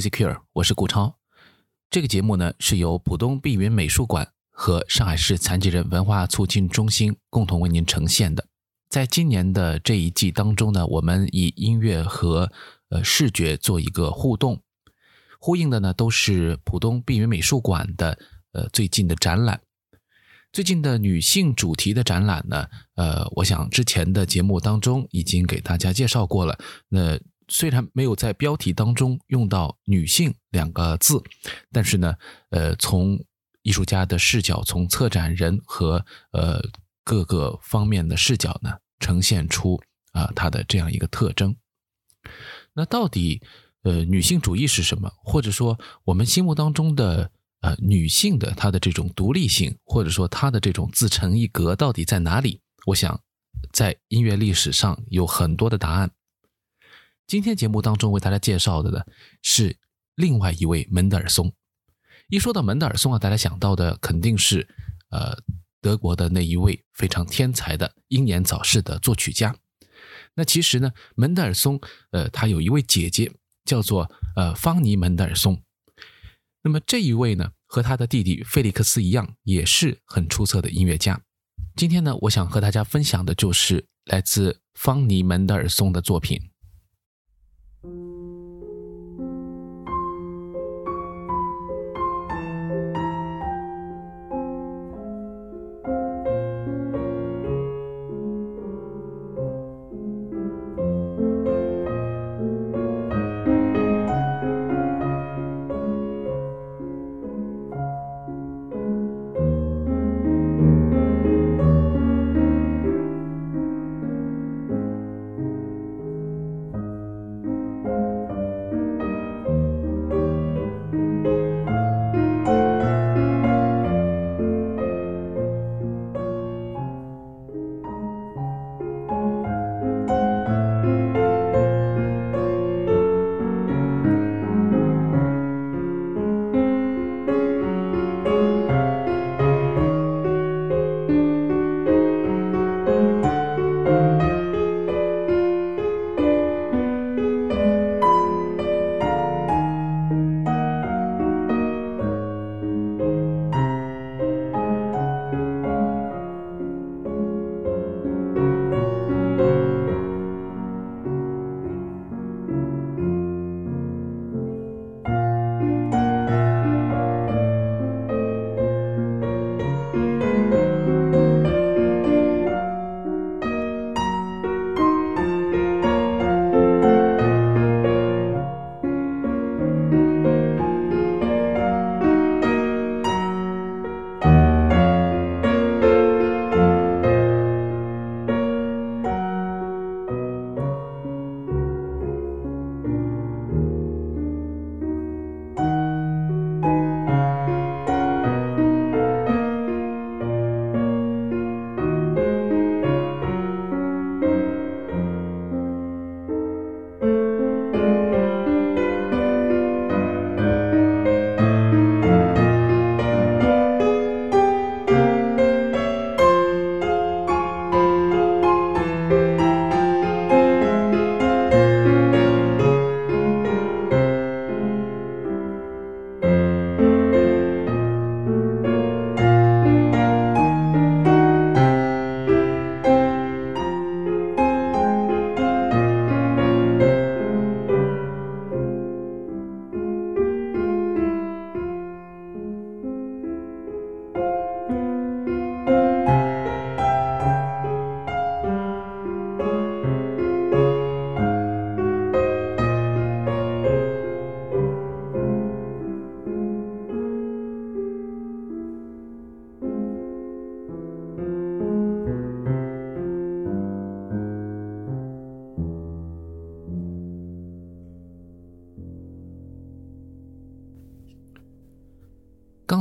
听 Music Cure，我是顾超。这个节目呢是由浦东碧云美术馆和上海市残疾人文化促进中心共同为您呈现的。在今年的这一季当中呢，我们以音乐和呃视觉做一个互动，呼应的呢都是浦东碧云美术馆的呃最近的展览。最近的女性主题的展览呢，呃，我想之前的节目当中已经给大家介绍过了。那虽然没有在标题当中用到“女性”两个字，但是呢，呃，从艺术家的视角，从策展人和呃各个方面的视角呢，呈现出啊它的这样一个特征。那到底呃女性主义是什么？或者说我们心目当中的？呃，女性的她的这种独立性，或者说她的这种自成一格，到底在哪里？我想，在音乐历史上有很多的答案。今天节目当中为大家介绍的呢，是另外一位门德尔松。一说到门德尔松啊，大家想到的肯定是呃德国的那一位非常天才的英年早逝的作曲家。那其实呢，门德尔松呃他有一位姐姐叫做呃方尼门德尔松。那么这一位呢，和他的弟弟费利克斯一样，也是很出色的音乐家。今天呢，我想和大家分享的就是来自方尼门德尔松的作品。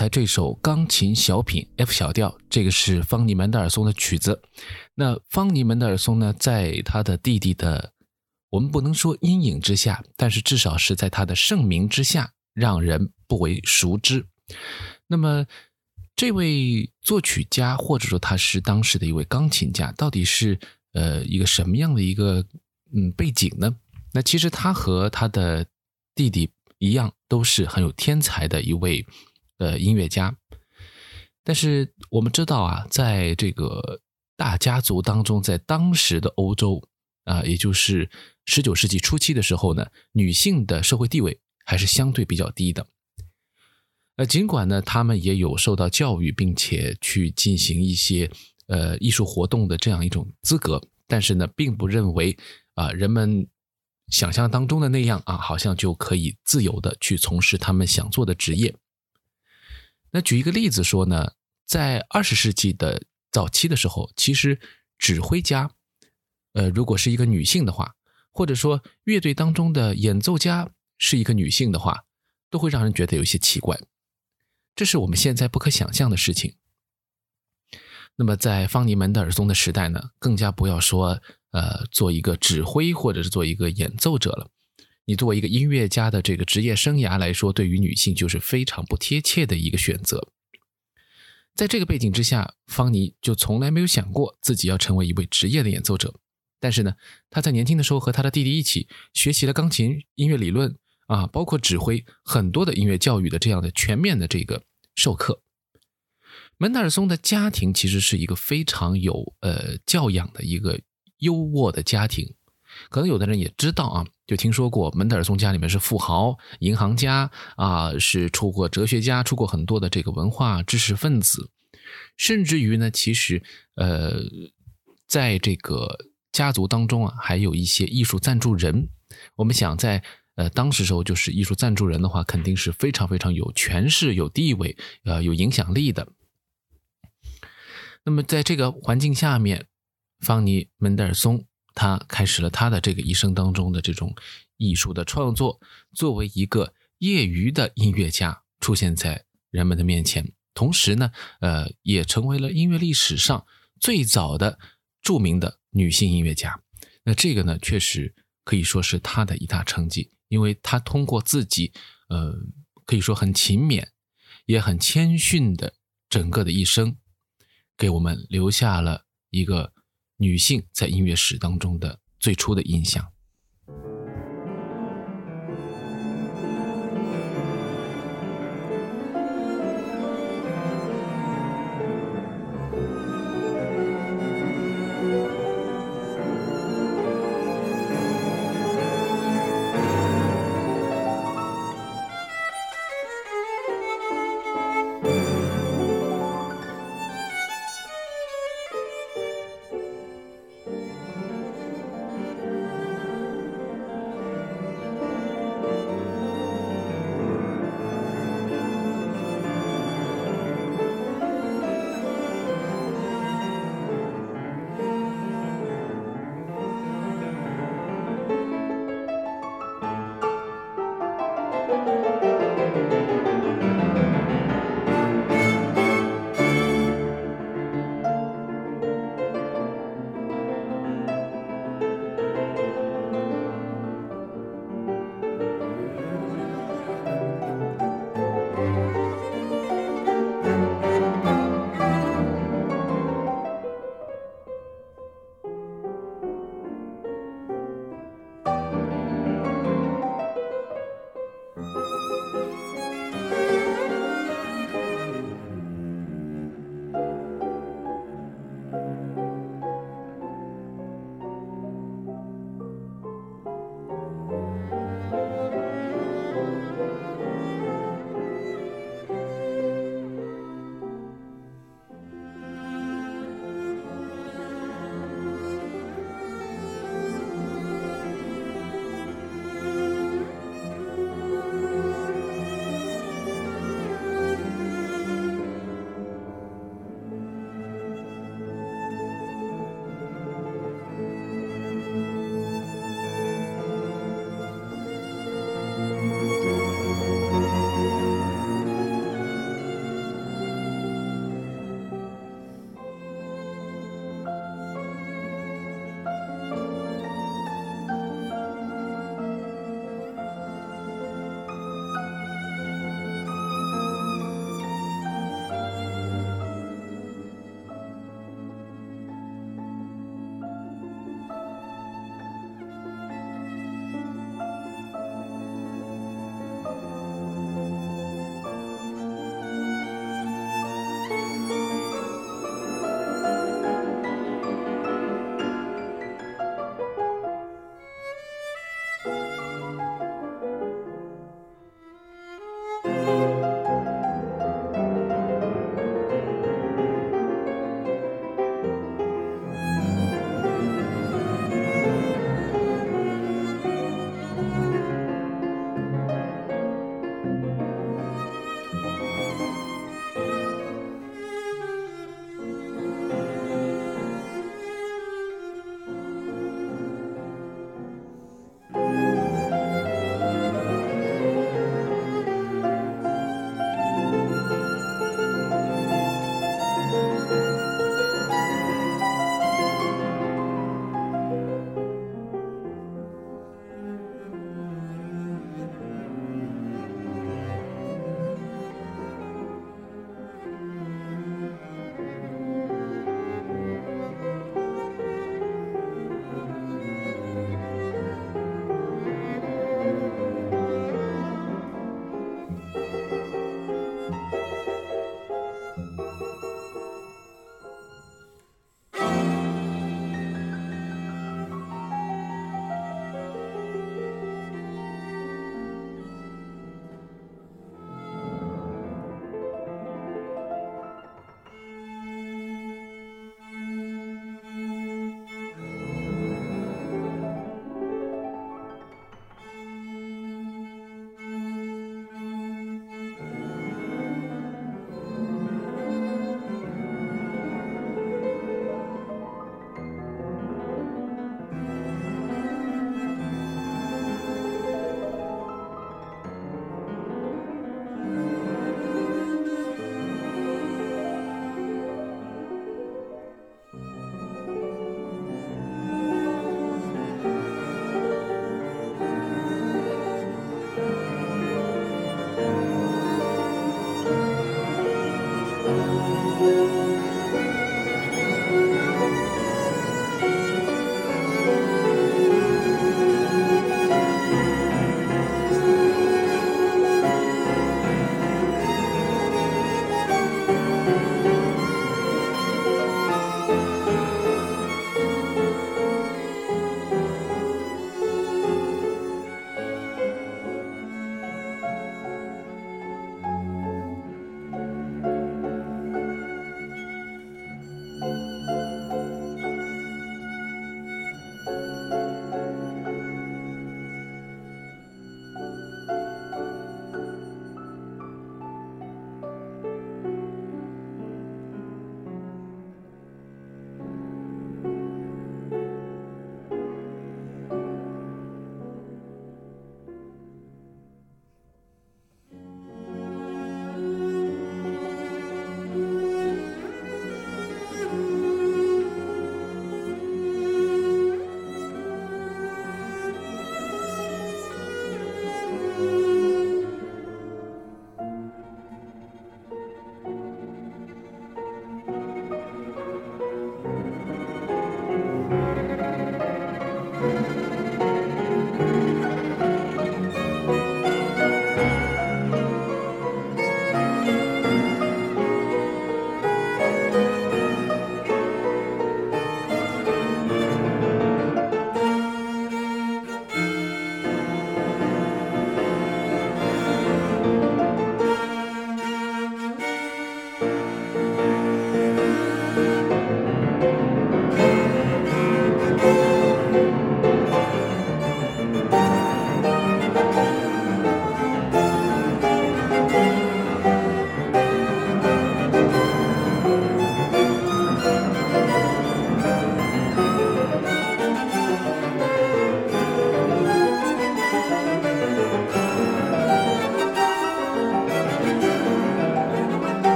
才这首钢琴小品 F 小调，这个是方尼门德尔松的曲子。那方尼门德尔松呢，在他的弟弟的，我们不能说阴影之下，但是至少是在他的盛名之下，让人不为熟知。那么，这位作曲家，或者说他是当时的一位钢琴家，到底是呃一个什么样的一个嗯背景呢？那其实他和他的弟弟一样都是很有天才的一位呃音乐家。但是我们知道啊，在这个大家族当中，在当时的欧洲啊，也就是十九世纪初期的时候呢，女性的社会地位还是相对比较低的。呃，尽管呢，他们也有受到教育，并且去进行一些呃艺术活动的这样一种资格，但是呢，并不认为啊人们想象当中的那样啊，好像就可以自由的去从事他们想做的职业。那举一个例子说呢，在二十世纪的早期的时候，其实指挥家，呃，如果是一个女性的话，或者说乐队当中的演奏家是一个女性的话，都会让人觉得有些奇怪。这是我们现在不可想象的事情。那么在方尼门德尔松的时代呢，更加不要说呃做一个指挥或者是做一个演奏者了。你作为一个音乐家的这个职业生涯来说，对于女性就是非常不贴切的一个选择。在这个背景之下，方尼就从来没有想过自己要成为一位职业的演奏者。但是呢，他在年轻的时候和他的弟弟一起学习了钢琴音乐理论啊，包括指挥很多的音乐教育的这样的全面的这个授课。门德尔松的家庭其实是一个非常有呃教养的一个优渥的家庭。可能有的人也知道啊，就听说过门德尔松家里面是富豪、银行家啊，是出过哲学家，出过很多的这个文化知识分子，甚至于呢，其实呃，在这个家族当中啊，还有一些艺术赞助人。我们想在呃当时时候，就是艺术赞助人的话，肯定是非常非常有权势、有地位、呃有影响力的。那么在这个环境下面，方尼门德尔松。他开始了他的这个一生当中的这种艺术的创作，作为一个业余的音乐家出现在人们的面前，同时呢，呃，也成为了音乐历史上最早的著名的女性音乐家。那这个呢，确实可以说是他的一大成绩，因为他通过自己，呃，可以说很勤勉，也很谦逊的整个的一生，给我们留下了一个。女性在音乐史当中的最初的印象。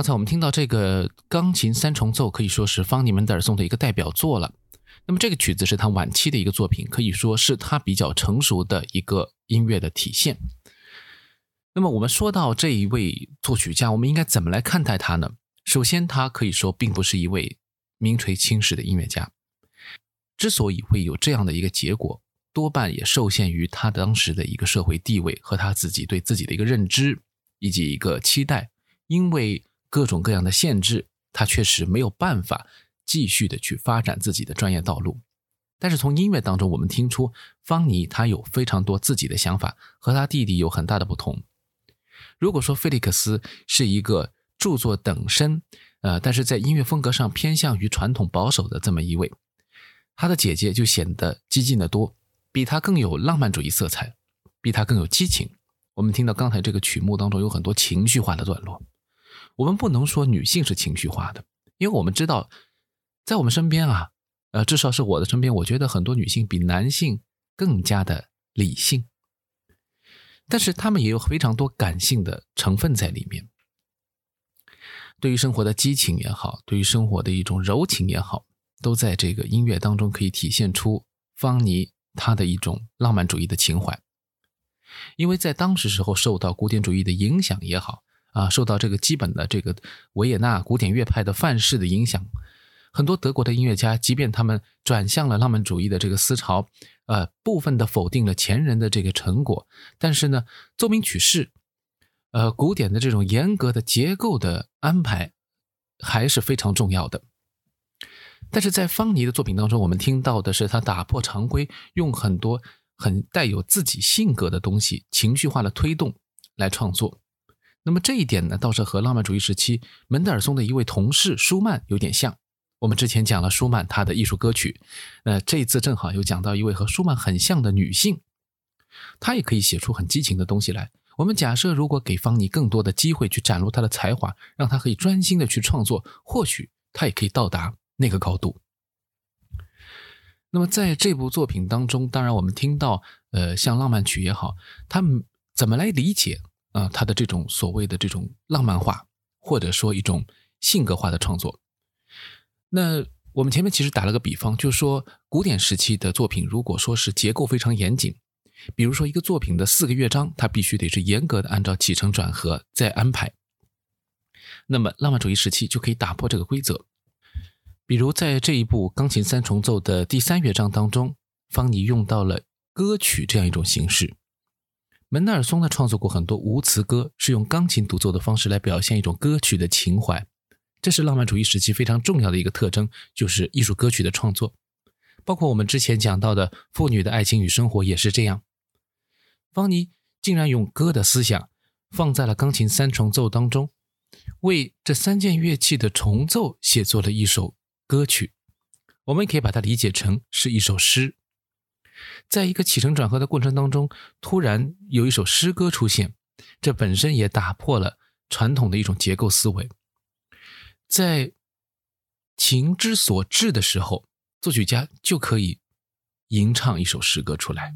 刚才我们听到这个钢琴三重奏，可以说是方尼门德尔松的一个代表作了。那么这个曲子是他晚期的一个作品，可以说是他比较成熟的一个音乐的体现。那么我们说到这一位作曲家，我们应该怎么来看待他呢？首先，他可以说并不是一位名垂青史的音乐家。之所以会有这样的一个结果，多半也受限于他当时的一个社会地位和他自己对自己的一个认知以及一个期待。因为各种各样的限制，他确实没有办法继续的去发展自己的专业道路。但是从音乐当中，我们听出方尼他有非常多自己的想法，和他弟弟有很大的不同。如果说菲利克斯是一个著作等身，呃，但是在音乐风格上偏向于传统保守的这么一位。他的姐姐就显得激进的多，比他更有浪漫主义色彩，比他更有激情。我们听到刚才这个曲目当中有很多情绪化的段落。我们不能说女性是情绪化的，因为我们知道，在我们身边啊，呃，至少是我的身边，我觉得很多女性比男性更加的理性，但是她们也有非常多感性的成分在里面。对于生活的激情也好，对于生活的一种柔情也好。都在这个音乐当中可以体现出方尼他的一种浪漫主义的情怀，因为在当时时候受到古典主义的影响也好啊，受到这个基本的这个维也纳古典乐派的范式的影响，很多德国的音乐家，即便他们转向了浪漫主义的这个思潮，呃，部分的否定了前人的这个成果，但是呢，奏鸣曲式，呃，古典的这种严格的结构的安排还是非常重要的。但是在方尼的作品当中，我们听到的是他打破常规，用很多很带有自己性格的东西、情绪化的推动来创作。那么这一点呢，倒是和浪漫主义时期门德尔松的一位同事舒曼有点像。我们之前讲了舒曼他的艺术歌曲，那这一次正好又讲到一位和舒曼很像的女性，她也可以写出很激情的东西来。我们假设，如果给方尼更多的机会去展露他的才华，让他可以专心的去创作，或许他也可以到达。那个高度。那么在这部作品当中，当然我们听到，呃，像浪漫曲也好，他们怎么来理解啊？他的这种所谓的这种浪漫化，或者说一种性格化的创作。那我们前面其实打了个比方，就说古典时期的作品，如果说是结构非常严谨，比如说一个作品的四个乐章，它必须得是严格的按照起承转合再安排。那么浪漫主义时期就可以打破这个规则。比如在这一部钢琴三重奏的第三乐章当中，方尼用到了歌曲这样一种形式。门德尔松呢创作过很多无词歌，是用钢琴独奏的方式来表现一种歌曲的情怀。这是浪漫主义时期非常重要的一个特征，就是艺术歌曲的创作。包括我们之前讲到的妇女的爱情与生活也是这样。方尼竟然用歌的思想放在了钢琴三重奏当中，为这三件乐器的重奏写作了一首。歌曲，我们可以把它理解成是一首诗。在一个起承转合的过程当中，突然有一首诗歌出现，这本身也打破了传统的一种结构思维。在情之所至的时候，作曲家就可以吟唱一首诗歌出来。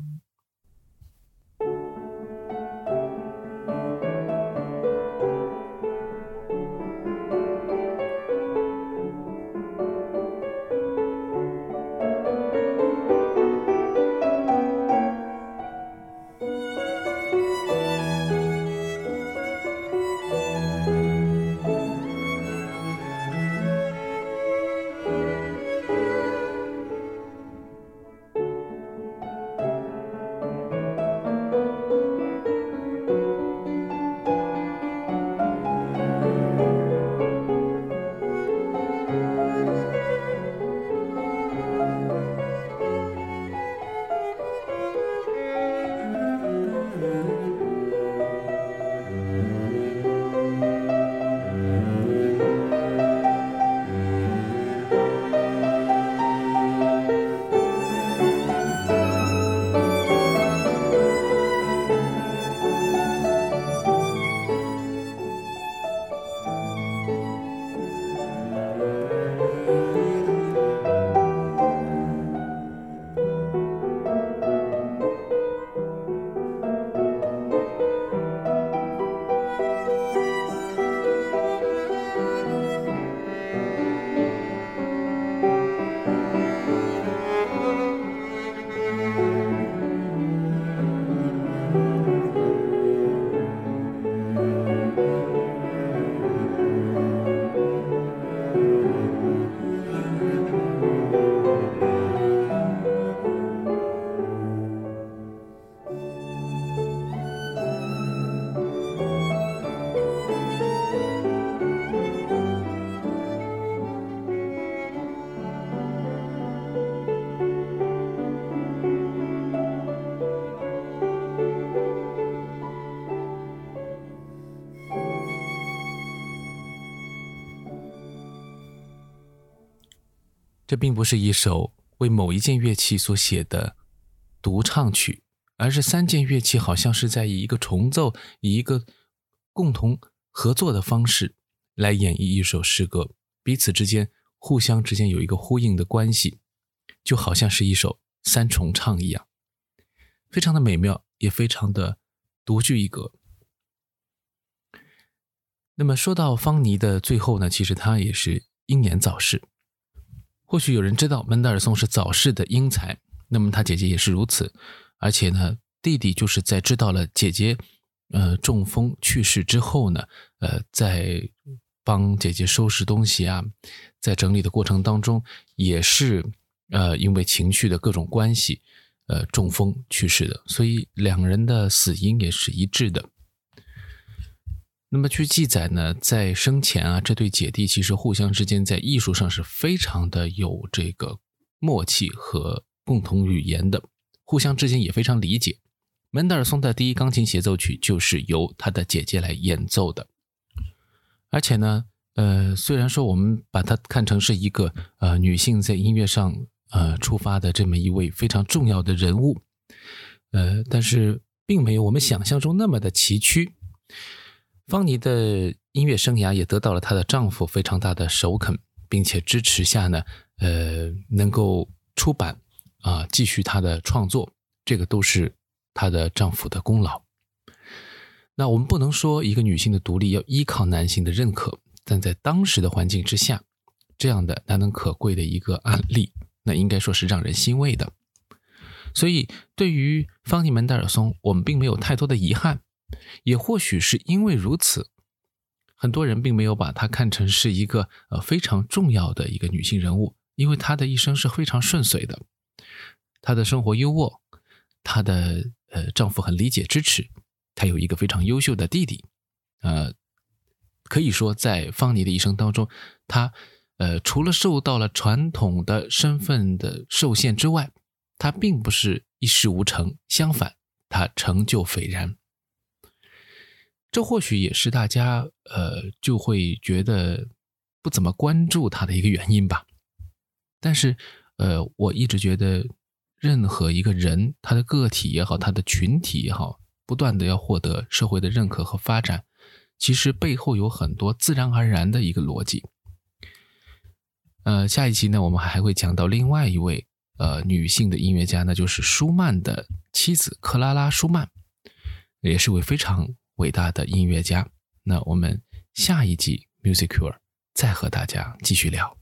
这并不是一首为某一件乐器所写的独唱曲，而是三件乐器好像是在以一个重奏、以一个共同合作的方式来演绎一首诗歌，彼此之间互相之间有一个呼应的关系，就好像是一首三重唱一样，非常的美妙，也非常的独具一格。那么说到方尼的最后呢，其实他也是英年早逝。或许有人知道门德尔松是早逝的英才，那么他姐姐也是如此。而且呢，弟弟就是在知道了姐姐呃中风去世之后呢，呃，在帮姐姐收拾东西啊，在整理的过程当中，也是呃因为情绪的各种关系，呃中风去世的。所以两人的死因也是一致的。那么据记载呢，在生前啊，这对姐弟其实互相之间在艺术上是非常的有这个默契和共同语言的，互相之间也非常理解。门德尔松的第一钢琴协奏曲就是由他的姐姐来演奏的，而且呢，呃，虽然说我们把它看成是一个呃女性在音乐上呃出发的这么一位非常重要的人物，呃，但是并没有我们想象中那么的崎岖。方妮的音乐生涯也得到了她的丈夫非常大的首肯，并且支持下呢，呃，能够出版啊，继续她的创作，这个都是她的丈夫的功劳。那我们不能说一个女性的独立要依靠男性的认可，但在当时的环境之下，这样的难能可贵的一个案例，那应该说是让人欣慰的。所以，对于方尼门德尔松，我们并没有太多的遗憾。也或许是因为如此，很多人并没有把她看成是一个呃非常重要的一个女性人物，因为她的一生是非常顺遂的，她的生活优渥，她的呃丈夫很理解支持，她有一个非常优秀的弟弟，呃，可以说在方妮的一生当中，她呃除了受到了传统的身份的受限之外，她并不是一事无成，相反，她成就斐然。这或许也是大家呃就会觉得不怎么关注他的一个原因吧。但是呃，我一直觉得，任何一个人，他的个体也好，他的群体也好，不断的要获得社会的认可和发展，其实背后有很多自然而然的一个逻辑。呃，下一期呢，我们还会讲到另外一位呃女性的音乐家，那就是舒曼的妻子克拉拉·舒曼，也是位非常。伟大的音乐家，那我们下一集《Music Cure》再和大家继续聊。